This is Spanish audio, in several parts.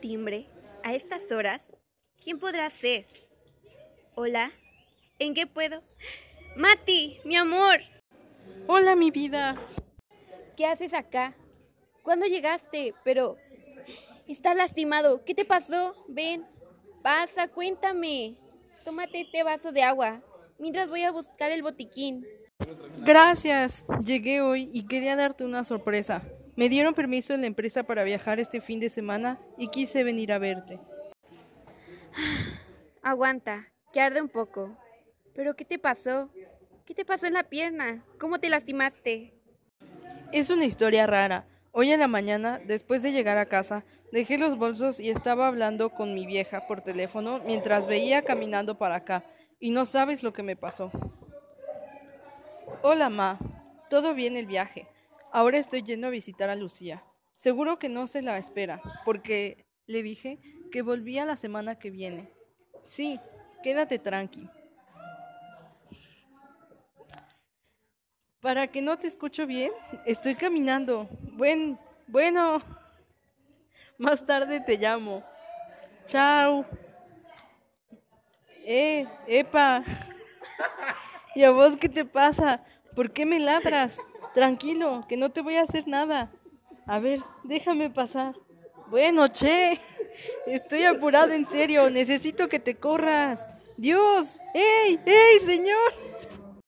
Timbre. ¿A estas horas? ¿Quién podrá ser? Hola. ¿En qué puedo? Mati, mi amor. Hola, mi vida. ¿Qué haces acá? ¿Cuándo llegaste? Pero... Estás lastimado. ¿Qué te pasó? Ven. Pasa, cuéntame. Tómate este vaso de agua. Mientras voy a buscar el botiquín. Gracias. Llegué hoy y quería darte una sorpresa. Me dieron permiso en la empresa para viajar este fin de semana y quise venir a verte. Aguanta, que arde un poco. ¿Pero qué te pasó? ¿Qué te pasó en la pierna? ¿Cómo te lastimaste? Es una historia rara. Hoy en la mañana, después de llegar a casa, dejé los bolsos y estaba hablando con mi vieja por teléfono mientras veía caminando para acá. Y no sabes lo que me pasó. Hola, Ma. ¿Todo bien el viaje? Ahora estoy yendo a visitar a Lucía. Seguro que no se la espera, porque le dije que volvía la semana que viene. Sí, quédate tranqui. Para que no te escucho bien, estoy caminando. Buen, bueno, más tarde te llamo. Chao. Eh, epa. ¿Y a vos qué te pasa? ¿Por qué me ladras? Tranquilo, que no te voy a hacer nada. A ver, déjame pasar. Bueno, che, estoy apurado en serio, necesito que te corras. Dios, ¡ey, ey, señor!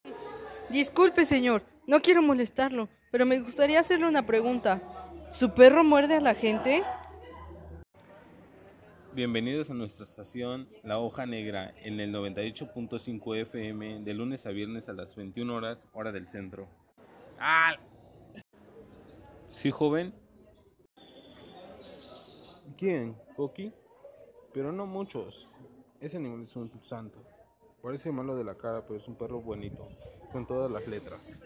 Disculpe, señor, no quiero molestarlo, pero me gustaría hacerle una pregunta. ¿Su perro muerde a la gente? Bienvenidos a nuestra estación La Hoja Negra en el 98.5 FM de lunes a viernes a las 21 horas, hora del centro. ¡Ah! ¿Sí, joven? ¿Quién? ¿Coqui? Pero no muchos. Ese animal es un santo. Parece malo de la cara, pero es un perro bonito, con todas las letras.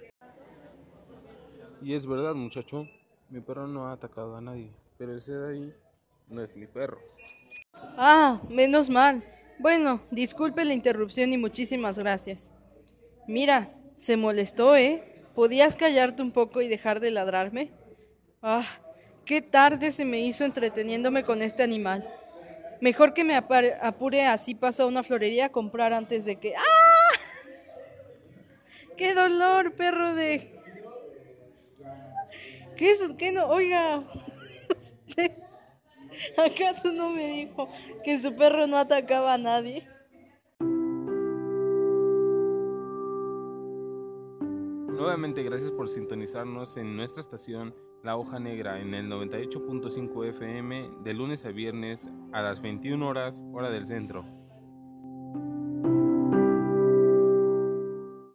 Y es verdad, muchacho, mi perro no ha atacado a nadie, pero ese de ahí no es mi perro. Ah, menos mal. Bueno, disculpe la interrupción y muchísimas gracias. Mira, se molestó, ¿eh? ¿Podías callarte un poco y dejar de ladrarme? Ah, qué tarde se me hizo entreteniéndome con este animal. Mejor que me apure así paso a una florería a comprar antes de que... ¡Ah! ¡Qué dolor, perro de... ¿Qué es? ¿Qué no? Oiga. ¿Acaso no me dijo que su perro no atacaba a nadie? Nuevamente gracias por sintonizarnos en nuestra estación La Hoja Negra en el 98.5 FM de lunes a viernes a las 21 horas hora del centro.